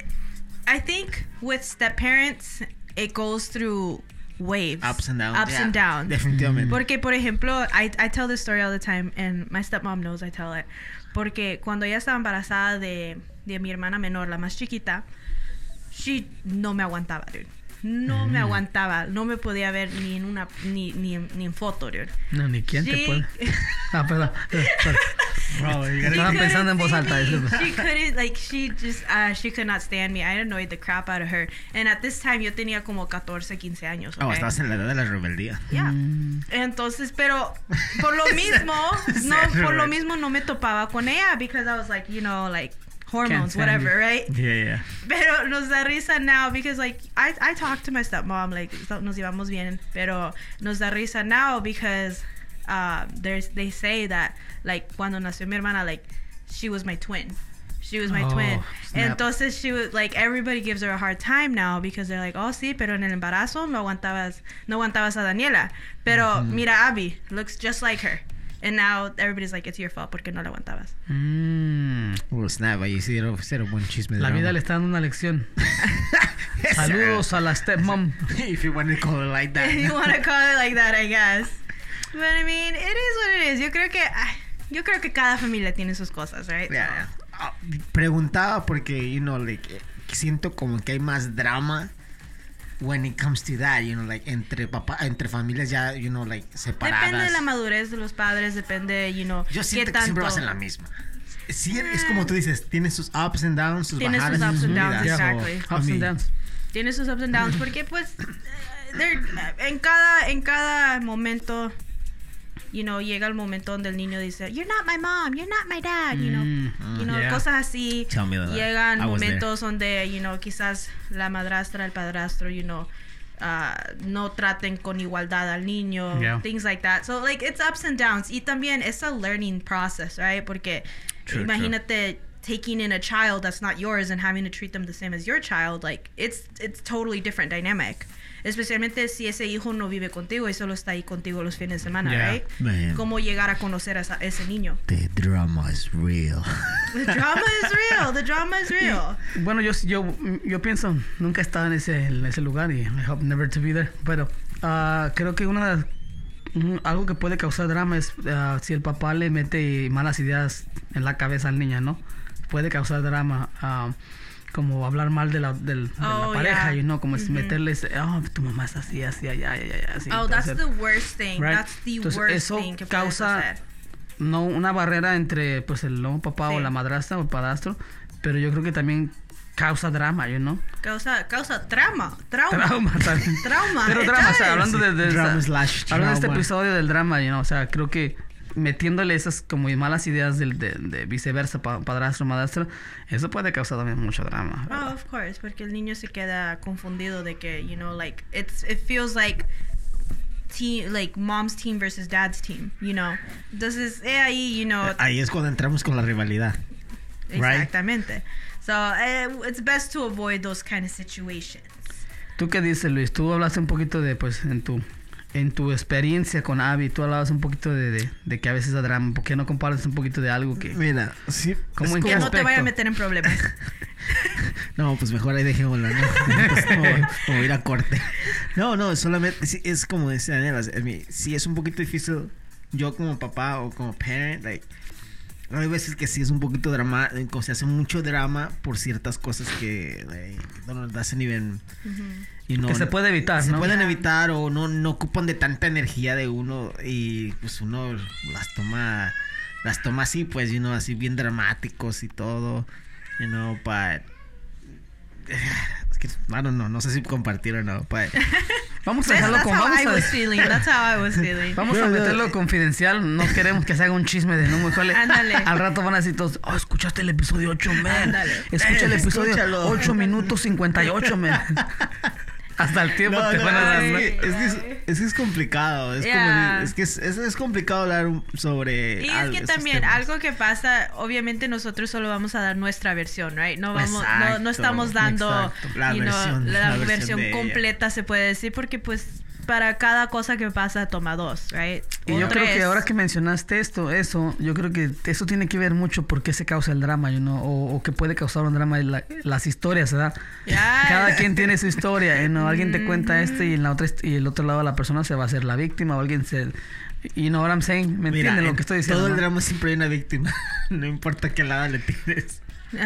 I think with step parents, it goes through waves, Ups and downs. ups yeah, and downs. Definitivamente. Porque, por ejemplo, I, I tell this story all the time, and my stepmom knows I tell it. Porque cuando ella estaba embarazada de, de mi hermana menor, la más chiquita, she no me aguantaba, dude. No me aguantaba. No me podía ver ni en una ni, ni, en, ni en foto, dude. No, ni quién te puede. Ah, perdón. Bro, Estaba pensando en couldn't voz alta. She couldn't, like, she just, uh, she could not stand me. I annoyed the crap out of her. And at this time, yo tenía como 14, 15 años. Oh, okay? estabas en la edad de la rebeldía. Yeah. Mm. Entonces, pero por lo mismo, no, por lo mismo no me topaba con ella because I was like, you know, like hormones, whatever, right? Yeah, yeah. Pero nos da risa now because like I I talk to my stepmom like nos llevamos bien, pero nos da risa now because uh there's they say that like cuando nació mi hermana like she was my twin. She was my Oh, twin. snap. Entonces she was like everybody gives her a hard time now because they're like, "Oh, sí, pero en el embarazo no aguantabas no aguantabas a Daniela." Pero mira Abby, looks just like her. And now everybody's like, "It's your fault porque no la aguantabas." Mm. Oh, snap, ahí sí era cero buen chisme de La vida drama. le está dando una lección. Saludos a la stepmom. If you want to call it like that. you want to call it like that, I guess. But I mean, it is what it is. Yo creo que yo creo que cada familia tiene sus cosas, right? Yeah, yeah. Ah, Preguntaba porque, you know, like, eh, siento como que hay más drama when it comes to that, you know, like, entre papá, entre familias ya, you know, like, separadas. Depende de la madurez de los padres, depende, you know, Yo qué siento que tanto. siempre va a ser la misma. Sí, es como tú dices, tiene sus ups and downs, sus Tiene sus bajadas y ups sus and downs, exactly. Ups and downs. Tiene sus ups and downs porque pues eh, en cada en cada momento you know, llega el momento donde el niño dice, "You're not my mom, you're not my dad", you know. Mm, you know, yeah. cosas así. Tell me that. Llegan I was there. momentos donde, you know, quizás la madrastra, el padrastro, you know, ah, no traten con igualdad al niño, Yeah. things like that. So like it's ups and downs. Y también es a learning process, right? Porque True, imagínate taking in a child that's not yours and having to treat them the same as your child, like it's it's totally different dynamic. Especialmente si ese hijo no vive contigo y solo está ahí contigo los fines de semana, Yeah. right? Man. Cómo llegar a conocer a esa- ese niño. The drama is real. The drama is real. The drama is real. Bueno, yo, yo, yo pienso, nunca he estado en ese, en ese lugar y I hope never to be there. Pero ah, creo que una de las- algo que puede causar drama es ah, si el papá le mete malas ideas en la cabeza al niño, ¿no? Puede causar drama. ah, como hablar mal de la, del- de la Oh, pareja, yeah. you know, como es meterles, oh, tu mamá es así, así, allá, allá, allá, así. Oh, that's Entonces, the worst thing. Right. That's the Entonces, worst eso thing que causa- hacer. no una barrera entre pues el nuevo papá o la madrastra o el padrastro, pero yo creo que también causa drama, you know. Causa, causa trauma. Trauma. Trauma también. Trauma, Pero drama, o sea, hablando de, de- Drama slash hablando de este episodio del drama, you know, o sea, creo que metiéndole esas como malas ideas del, de, de viceversa, pa- padrastro, madrastra, eso puede causar también mucho drama. Oh, of course, porque el niño se queda confundido de que, you know, like it's it feels like team like mom's team versus dad's team, you know. Entonces, eh, ahí, you know, Ahí es cuando entramos con la rivalidad. right. exactamente. So, eh, it's best to avoid those kind of situations. ¿Tú qué dices, Luis? Tú hablaste un poquito de, pues, en tu en tu experiencia con Abby, tú hablabas un poquito de, de, de que a veces da drama. ¿Por qué no compartes un poquito de algo que... Mira, sí. ¿Cómo es en Que no te vaya a meter en problemas. No, pues mejor ahí dejémosla, ¿no? Pues como, como ir a corte. No, no, solamente sí, es como decía Daniela, sí es un poquito difícil yo como papá o como parent, like, hay veces que sí es un poquito drama, se hace mucho drama por ciertas cosas que eh, no nos hacen even y no, Que se puede evitar, se ¿no? pueden evitar o no, no ocupan de tanta energía de uno y pues uno las toma las toma así pues you know, así bien dramáticos y todo you know but es que I don't know no sé si compartir o no but Vamos a dejarlo that's con... how Vamos I a, was feeling. That's how I was feeling. vamos a meterlo confidencial. No queremos que se haga un chisme de no mejor. Ándale. Al rato van a decir todos, oh, escuchaste el episodio 8, man. Ándale. Escucha el episodio escúchalo. 8 minutos 58, man. Hasta el tiempo No, te no, van a dar. es, es, que es, es que es complicado. Es, Yeah. como, es que es, es, es complicado hablar sobre. Y es que también temas. algo que pasa, obviamente nosotros solo vamos a dar nuestra versión, right? No vamos, no, Exacto, no estamos dando. La you know, versión- la, la versión versión de ella. completa, se puede decir, porque pues para cada cosa que pasa toma dos, right? Y O yo creo que tres. ahora que mencionaste esto, eso, yo creo que eso tiene que ver mucho por qué se causa el drama, you know, o, o qué puede causar un drama, la- las historias, ¿verdad? Yes. Cada quien tiene su historia, you know, alguien te cuenta esto y en la otra y el otro lado la persona se va a hacer la víctima o alguien se you know what I'm saying, ¿me Mira, entienden lo que estoy diciendo? Todo el no? drama siempre hay una víctima. no importa qué lado le tires. Ay,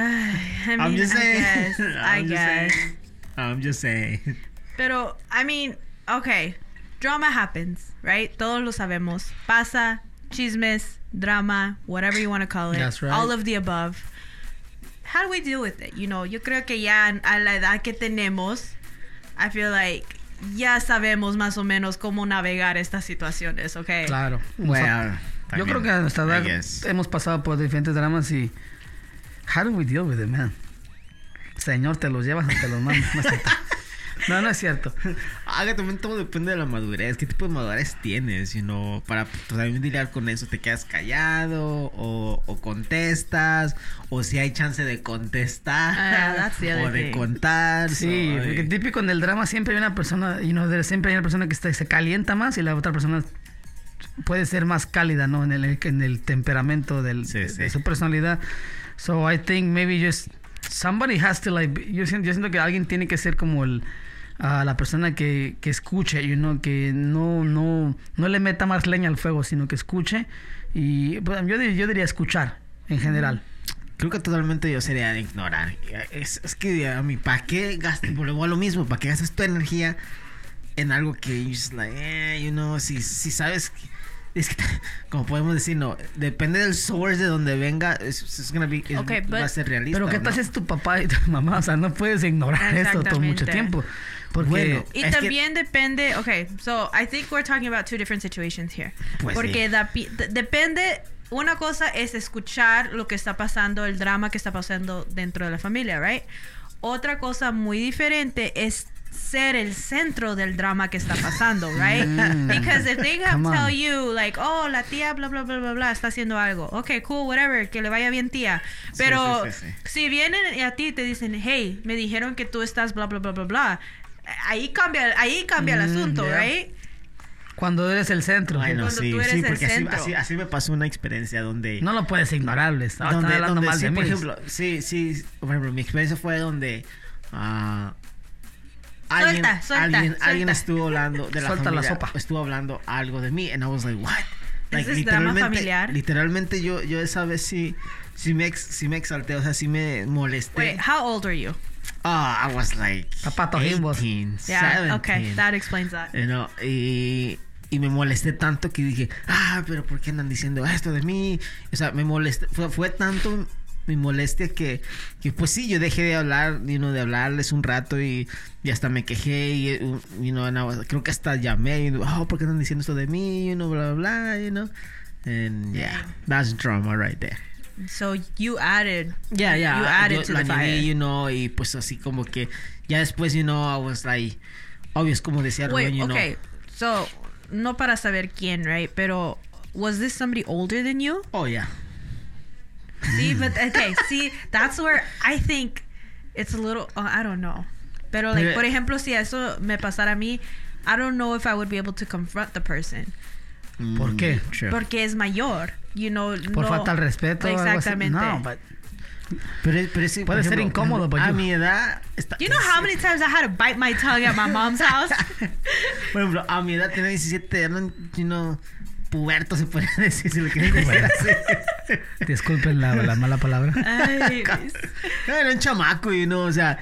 I I'm mean, just I saying. guess, I I'm just guess. saying. I'm just saying. Pero, I mean, okay, drama happens, right? Todos lo sabemos. Pasa, chismes, drama, whatever you want to call it. That's right. All of the above. How do we deal with it? You know, yo creo que ya a la edad que tenemos, I feel like ya sabemos más o menos cómo navegar estas situaciones, okay? Claro. Well, yo creo que a nuestra I edad hemos pasado por diferentes dramas y how do we deal with it, man? Señor, te los llevas o te los mandas. No. No, es cierto. Ah, que también todo depende de la madurez. ¿Qué tipo de madurez tienes? You know, para pues, también lidiar con eso, ¿te quedas callado o, o contestas? O si hay chance de contestar Ah, o de thing. contar. Sí, porque típico en el drama siempre hay una persona, you know, siempre hay una persona que está- se calienta más y la otra persona puede ser más cálida, ¿no? En el, en el temperamento del, Sí, de, sí. de su personalidad. So I think maybe just somebody has to like, yo siento, yo siento que alguien tiene que ser como el a la persona que, que escuche, you know, que no, no, no le meta más leña al fuego, sino que escuche. Y pues, yo, yo diría escuchar en general. Creo que totalmente yo sería de ignorar. Es, es que a mí, ¿para qué gastas? Volvemos a lo mismo, ¿para qué gastas tu energía en algo que just like, eh, you know, si, si sabes que- es que, como podemos decir, no, depende del source de donde venga, es, es gonna be- es- Okay, but- va a ser realista. Pero qué ¿no? tal si es tu papá y tu mamá, o sea, no puedes ignorar esto todo mucho tiempo. Porque Bueno, Y Es que- también depende, okay, so I think we're talking about two different situations here. Pues Porque da depende, una cosa es escuchar lo que está pasando, el drama que está pasando dentro de la familia, right? Otra cosa muy diferente es ser el centro del drama que está pasando, right? Mm. Because if they have Come on. tell you like, oh, la tía bla bla bla bla bla está haciendo algo. Okay, cool, whatever, que le vaya bien tía. Pero sí, sí, sí. si vienen y a ti te dicen, hey, me dijeron que tú estás bla bla bla bla bla, ahí cambia, ahí cambia el Mm, asunto, yeah. right? cuando eres el centro, Ay, no, Cuando sí, tú eres sí, el porque así, así, así me pasó una experiencia donde... no lo puedes ignorar, le estaba donde, hablando donde mal sí, de por mí. ejemplo, sí, sí, por ejemplo, mi experiencia fue donde ah, alguien, Suelta, suelta, alguien, alguien suelta. estuvo hablando de la Suelta sopa. estuvo hablando algo de mí, and I was like, what? Like, ¿Ese es drama literalmente- familiar? Literalmente yo, yo esa vez sí, sí me, ex- sí me exalté, o sea, sí me molesté. Wait, how old are you? Ah, I was like Jimbos. 18, Yeah, okay, 17. that explains that. You know, y, y me molesté tanto que dije, ah, pero ¿por qué andan diciendo esto de mí? O sea, me molesté, fue, fue tanto mi molestia que, que pues sí, yo dejé de hablar, you know, de hablarles un rato y, y hasta me quejé y, you know, and I was- creo que hasta llamé y, oh, ¿por qué andan diciendo esto de mí? You know, bla, bla, bla, you know. And yeah, that's drama right there. So you added. Ya, ya. You added yo to the fire. you know, y pues así como que ya después, you know, I was like, obvio, es como decía Wait, Rubén, you okay. So, no para saber quién, right? Pero, was this somebody older than you? Oh, yeah. See, but okay, see, that's where I think it's a little. Uh, I don't know. Pero, like, Pero- por ejemplo, si eso me pasara a mí, I don't know if I would be able to confront the person. ¿Por qué? Mm, True. Porque es mayor, you know. Por no- falta al respeto. algo así. Exactamente. No, but- Pero, pero sí, Puede ser ejemplo, incómodo, por ejemplo, but A you- mi edad. Está, You know how many times I had to bite my tongue at my mom's house? Por ejemplo, a mi edad tenía 17, eran, you know, puberto se puede decir, si lo quieren decir así. Disculpen la, la mala palabra. Ay, Era un chamaco y no, o sea,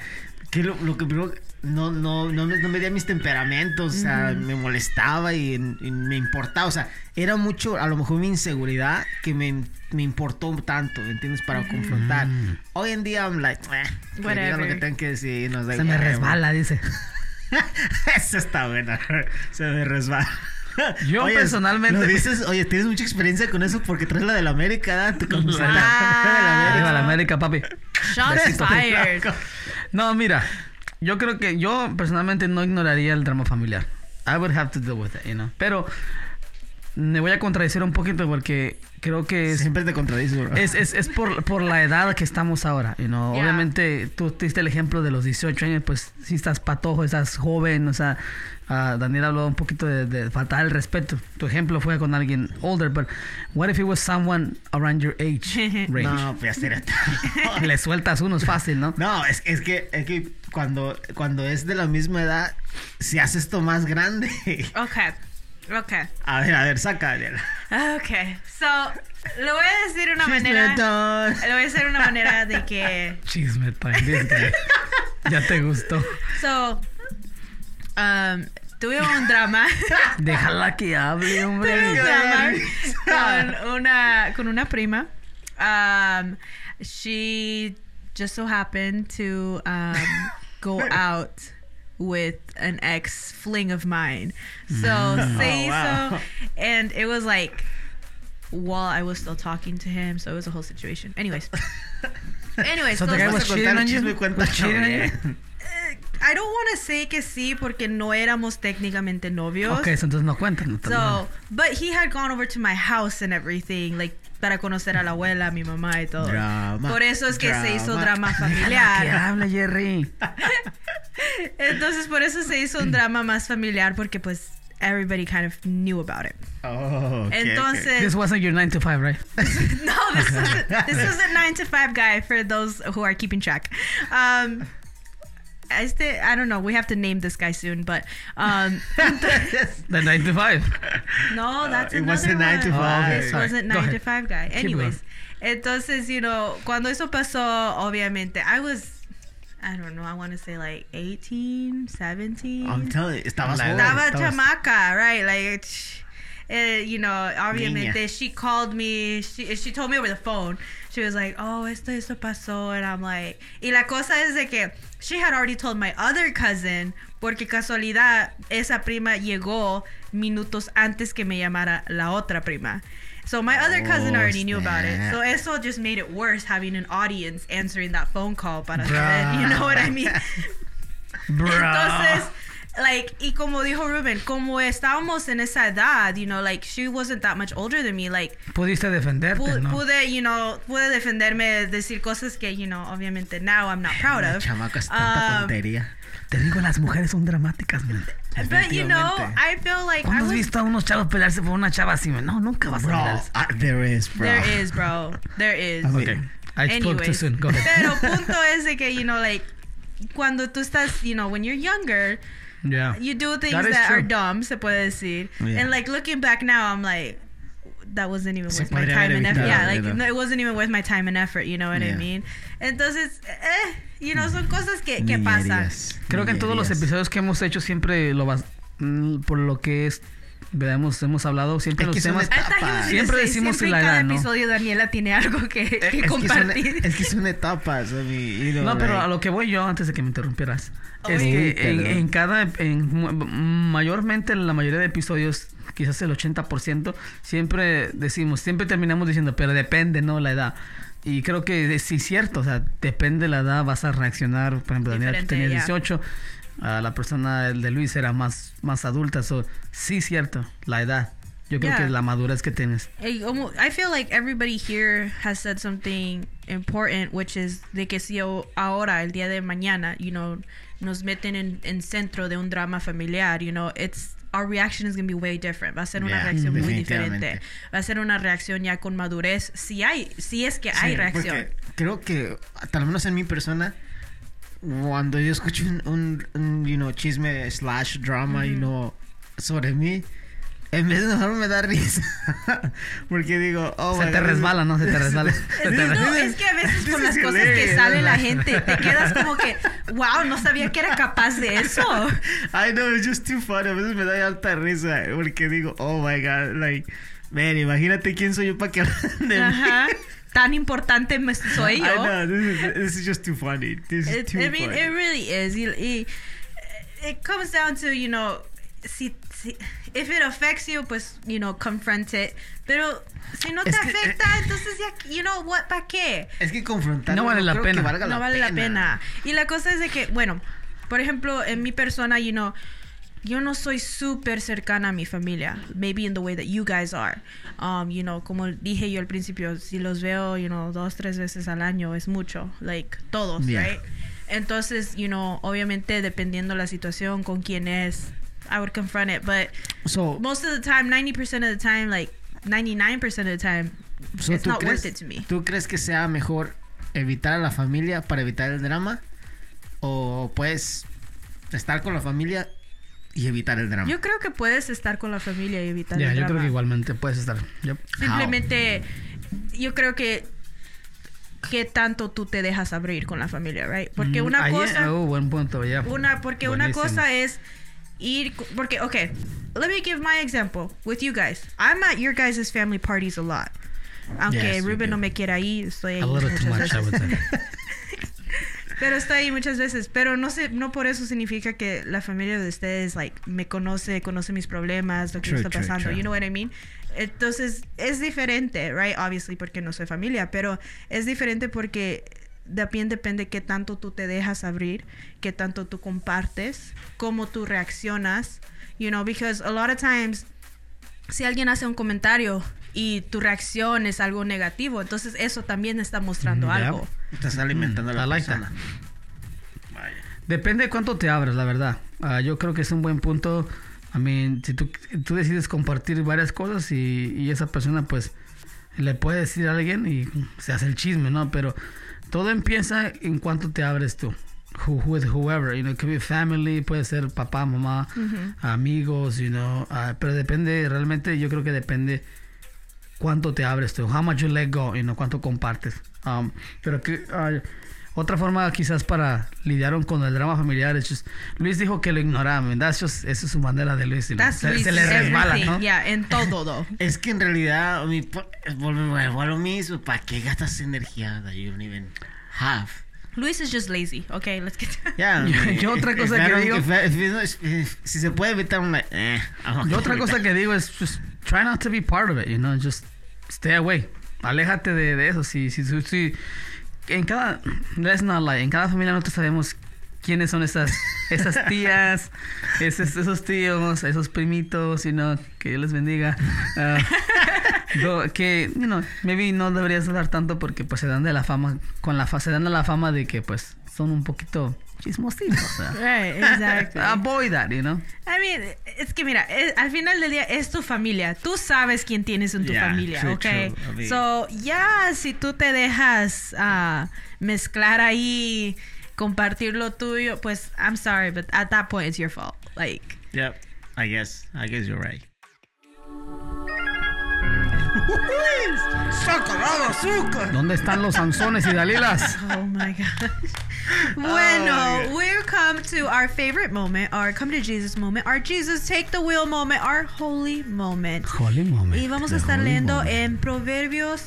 que lo, lo que primero no, no, no, me, no me dio mis temperamentos, o sea, me molestaba y, y me importaba, o sea, era mucho, a lo mejor mi inseguridad que me, me importó tanto, ¿entiendes? Para confrontar. Hoy en día, I'm like, eh, que digan lo que tengan que decir, no. Se me resbala, dice. Eso está buena. Se me resbala. Yo personalmente- Lo dices, oye, tienes mucha experiencia con eso porque traes la del América, ¿da? Tu camiseta de la Ah. Arriba la América. América, papi. Fired. No, mira, yo creo que yo personalmente no ignoraría el drama familiar. I would have to deal with it, you know. Pero me voy a contradecir un poquito porque creo que es Siempre te contradices, bro. es, es, es por, por la edad que estamos ahora, you know. Yeah. Obviamente, tú diste el ejemplo de los 18 años, pues si estás patojo, estás joven, o sea, ah, Daniel habló un poquito de, de faltar el respeto. Tu ejemplo fue con alguien older, but what if it was someone around your age range? No, pues ya sería Le sueltas unos fácil, ¿no? No, es, es que, es que cuando, cuando es de la misma edad, se hace esto más grande. Okay. Okay. A ver, a ver, saca. Okay. So, le voy a decir una manera. Le voy a decir una manera de que. Chisme. Ya te gustó. So, um, tuve un drama. Déjala que hable, tuve un hombre. drama con una, con una prima. Um, she just so happened to um, go out with an ex fling of mine. So, say Oh, wow. so. And it was like while I was still talking to him. So, it was a whole situation. Anyways. Anyways, So the guy was cheating on you? Was cheating on you? To say que sí porque no éramos técnicamente novios. Ok, so entonces no cuentan. No, So, but he had gone over to my house and everything, like para conocer a la abuela, a mi mamá y todo. Drama, Por eso es que se hizo drama. drama familiar. hable, Jerry. Entonces, por eso se hizo un drama más familiar porque pues everybody kind of knew about it. Oh, ok, Entonces, This wasn't your 9 to 5, right? no, this wasn't this wasn't nine to five guy for those who are keeping track. Um, este, I don't know. We have to name this guy soon, but um, The 9 to 5. no, that's Uh, it another wasn't nine to one. five. Oh, okay, This sorry. wasn't Go nine ahead. to five guy. Keep Anyways, entonces, you know, cuando eso pasó, obviamente, I was, I don't know, I want to say like 18, 17. I'm telling you, estabas La joven. edad. Estaba estabas- chamaca, right? Like, sh- eh, you know, obviamente, Niña. she called me, she, she told me over the phone. She was like, oh, esto, esto pasó. And I'm like, y la cosa es de que she had already told my other cousin, porque casualidad, esa prima llegó minutos antes que me llamara la otra prima. So my other cousin Oh, already knew about it. So eso just made it worse having an audience answering that phone call para saber, you know what I mean? Entonces, like, y como dijo Ruben, como estábamos en esa edad, you know, like, she wasn't that much older than me, like, Pudiste defenderte, pu- ¿no? pude, you know, pude defenderme, decir cosas que, you know, obviamente now I'm not proud of. Chamacas, tanta Um, tontería. Te digo, las mujeres son dramáticas, man. But, you know. I feel like I ¿Cuándo has was, visto a unos chavos pelearse por una chava así? No, nunca vas a Bro, mirar eso. ah, there is, bro. there is, bro, there is. Okay. I spoke too Anyways, soon. Go ahead. pero punto es de que, you know, like, cuando tú estás, you know, when you're younger, Yeah. you do things That are dumb, se puede decir. Yeah. And like looking back now, I'm like, that wasn't even Se worth my time and effort. Yeah, like no, it wasn't even worth my time and effort. You know what I mean? Entonces, eh, you know, son cosas que, que pasan. Creo que en todos los episodios que hemos hecho siempre lo vas mm, por lo que es. Hemos, hemos hablado siempre Es los que temas etapas. Siempre decimos siempre la en cada edad, ¿no? episodio Daniela tiene algo que, que Es que, son, compartir. es que son etapas, No, pero a lo que voy yo antes de que me interrumpieras es que en, cada en mayormente en la mayoría de episodios quizás el 80% siempre decimos siempre terminamos diciendo pero depende no la edad y creo que sí es cierto o sea depende la edad vas a reaccionar por ejemplo Daniela tú tenías ya. 18 a la persona de Luis era más más adulta so, sí cierto la edad yo creo Yeah. que la madurez que tienes I feel like everybody here has said something important, which is de que si ahora, el día de mañana, you know, nos meten en, en centro de un drama familiar, you know, it's our reaction is going to be way different. Va a ser una Yeah, reacción muy diferente. Va a ser una reacción ya con madurez, si hay, si es que hay Sí, reacción. porque Creo que, al menos en mi persona, cuando yo escucho un, un, un, you know, chisme slash drama, you know, sobre mí, en vez de mejor me da risa. Porque digo, oh Se my te God, resbala, ¿no? Se te resbala. Es Se te no, es que a veces con las cosas que sale la gente, te quedas como que, wow, no sabía que era capaz de eso. I know, it's just too funny. A veces me da alta risa. Porque digo, oh my god, like, man, imagínate quién soy yo para que hablen de mí. Tan importante me soy I yo. know, this is, this is just too funny. This is It, too I mean, funny. it really is. Y- it comes down to, you know, si, si, if it affects you, pues, you know, confront it. Pero si no te Es que, afecta, eh, entonces ya, you know what, ¿para qué? es que confrontar No vale la pena. no la vale la pena. Y la cosa es de que, bueno, por ejemplo, en mi persona, you know, yo no soy súper cercana a mi familia. Maybe in the way that you guys are. Um, you know, como dije yo al principio, si los veo, you know, dos, tres veces al año es mucho. Like, todos, Yeah. right? Entonces, you know, obviamente dependiendo la situación, con quién es, I would confront it. But So, most of the time, 90% of the time, like 99% of the time, so it's ¿tú, not crees, worth it to me. ¿Tú crees que sea mejor evitar a la familia para evitar el drama? ¿O puedes estar con la familia y evitar el drama? Yo creo que puedes estar con la familia y evitar Ya, el yo drama. creo que igualmente puedes estar. Yep. Simplemente, yo creo que qué tanto tú te dejas abrir con la familia, right? Porque Mm, una cosa, Oh, buen punto, ya. una, porque una Buenísimo. cosa es ir, porque, okay, let me give my example with you guys. I'm at your guys' family parties a lot. Aunque Yes, Ruben no me quiera ahí, estoy A little too much, I would say. Pero estoy ahí muchas veces. Pero no sé, no por eso significa que la familia de ustedes, like, me conoce, conoce mis problemas, lo que True, está true, pasando. true. You know what I mean? Entonces, es diferente, right? Obviously, porque no soy familia, pero es diferente porque también depende qué tanto tú te dejas abrir, qué tanto tú compartes, cómo tú reaccionas. You know, because a lot of times, si alguien hace un comentario y tu reacción es algo negativo, entonces eso también está mostrando Mm, yeah. algo. Estás alimentando a la like persona. Vaya. Depende de cuánto te abres, la verdad. Ah, yo creo que es un buen punto. I mean, si tú, tú decides compartir varias cosas y, y esa persona, pues, le puede decir a alguien y se hace el chisme, ¿no? Pero todo empieza en cuánto te abres tú. Who, with whoever, you know, it could be family, puede ser papá, mamá, amigos, you know, ah, pero depende, realmente yo creo que depende cuánto te abres tú, how much you let go, you know, cuánto compartes. Um, pero que ah, otra forma quizás para lidiar con el drama familiar es just- Luis dijo que lo ignoraba, just- esa es su manera de Luis, se, Luis se le resbala, everything. ¿no? Yeah, en todo, though. Es que en realidad, mi, vuelvo a lo mismo. ¿Para qué gastas energía that you don't even have? Luis is just lazy. Okay, let's get. Ya, Yo- yo otra cosa que digo- si se puede evitar una. Eh, I'm Y okay otra cosa que digo es just try not to be part of it, you know, just stay away. Aléjate de, de eso. Si, si, si, en cada, let's not lie, en cada familia nosotros sabemos quiénes son esas, esas tías, esos, esos tíos, esos primitos, you know, que Dios les bendiga. Do- que, you know, maybe no deberías hablar tanto porque pues se dan de la fama, con la se dan de la fama de que pues son un poquito chismositos. o sea. Right, exactly. Avoid that, you know. I mean, es que mira, es- al final del día es tu familia. Tú sabes quién tienes en tu Yeah, familia, true, ¿ok? true. I mean- So, ya si tú te dejas ah, mezclar ahí, compartir lo tuyo, pues, I'm sorry, but at that point it's your fault. Like, Yep, I guess. I guess you're right. ¡Sacarado azúcar! ¿Dónde están los Sansones y Dalilas? Oh my gosh. Bueno, Oh, we've come to our favorite moment, our come to Jesus moment, our Jesus take the wheel moment, our holy moment. Holy moment. Y vamos a estar leyendo moment. en Proverbios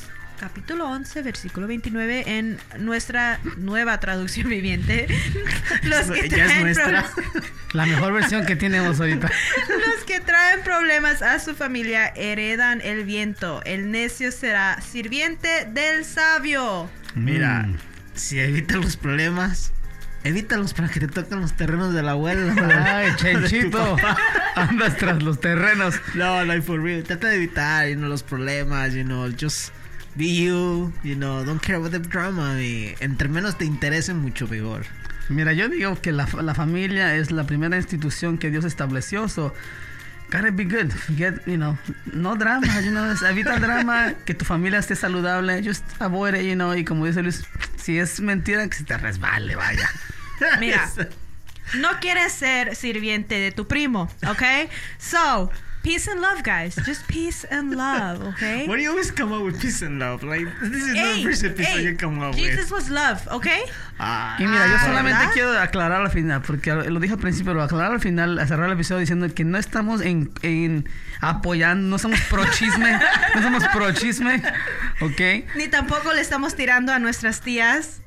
capítulo 11, versículo 29 en nuestra nueva traducción viviente. Los que Ya es traen nuestra. La mejor versión que tenemos ahorita. Los que traen problemas a su familia heredan el viento. El necio será sirviente del sabio. Mira, Mm. si evitas los problemas, evítalos para que te toquen los terrenos de la abuela. Ay, papá. Andas tras los terrenos. No, like for real. Trata de evitar, you know, los problemas, you know, just be you, you know, don't care about the drama. Y entre menos te interese, mucho mejor. Mira, yo digo que la, la familia es la primera institución que Dios estableció. So, gotta be good. Forget, you know, no drama, you know, evita el drama, que tu familia esté saludable. Just avoid it, you know, y como dice Luis, si es mentira, que se te resbale, vaya. Mira. No quieres ser sirviente de tu primo, ¿ok? So, Peace and love, guys. Just peace and love, okay? Why do you always come up with peace and love? Like, this is Hey, the first episode hey, you come up Jesus with. was love, okay? Ah, Y mira, yo Ah, solamente ¿verdad? quiero aclarar al final, porque lo dije al principio, pero aclarar al final, a cerrar el episodio diciendo que no estamos en, en apoyando, no somos pro chisme, no somos pro chisme, ¿ok? Ni tampoco le estamos tirando a nuestras tías.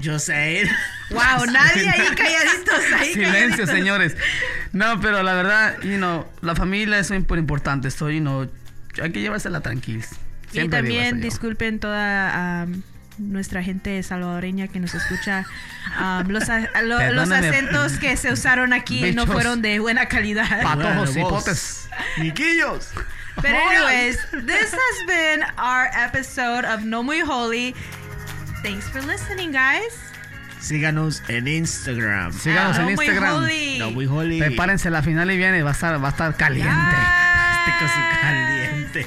Yo sé. Wow, nadie ahí calladitos, ahí Silencio, calladitos. señores. No, pero la verdad, you know, la familia es súper importante. Esto, you know, hay que llevársela tranquilos. Y también disculpen toda am, nuestra gente salvadoreña que nos escucha. Am, los, a- lo- los acentos que se usaron aquí no fueron de buena calidad. Patojos y Bueno, vos. potes. Miquillos. But anyways, this has been our episode of No Muy Holy. Thanks for listening, guys. Síganos en Instagram. Síganos Ah, en No Muy Instagram. Holy. No, muy holy. Prepárense, la final y viene, va a estar, va a estar caliente. Este caliente.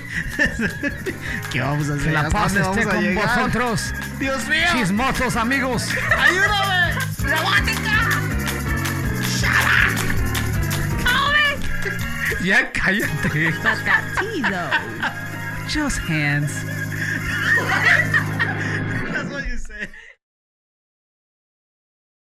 ¿Qué vamos a hacer? Que la ¿Hasta paz esté con llegar? vosotros, Dios mío. chismosos amigos. Ayúdame. Ya cállate. Though. Just hands.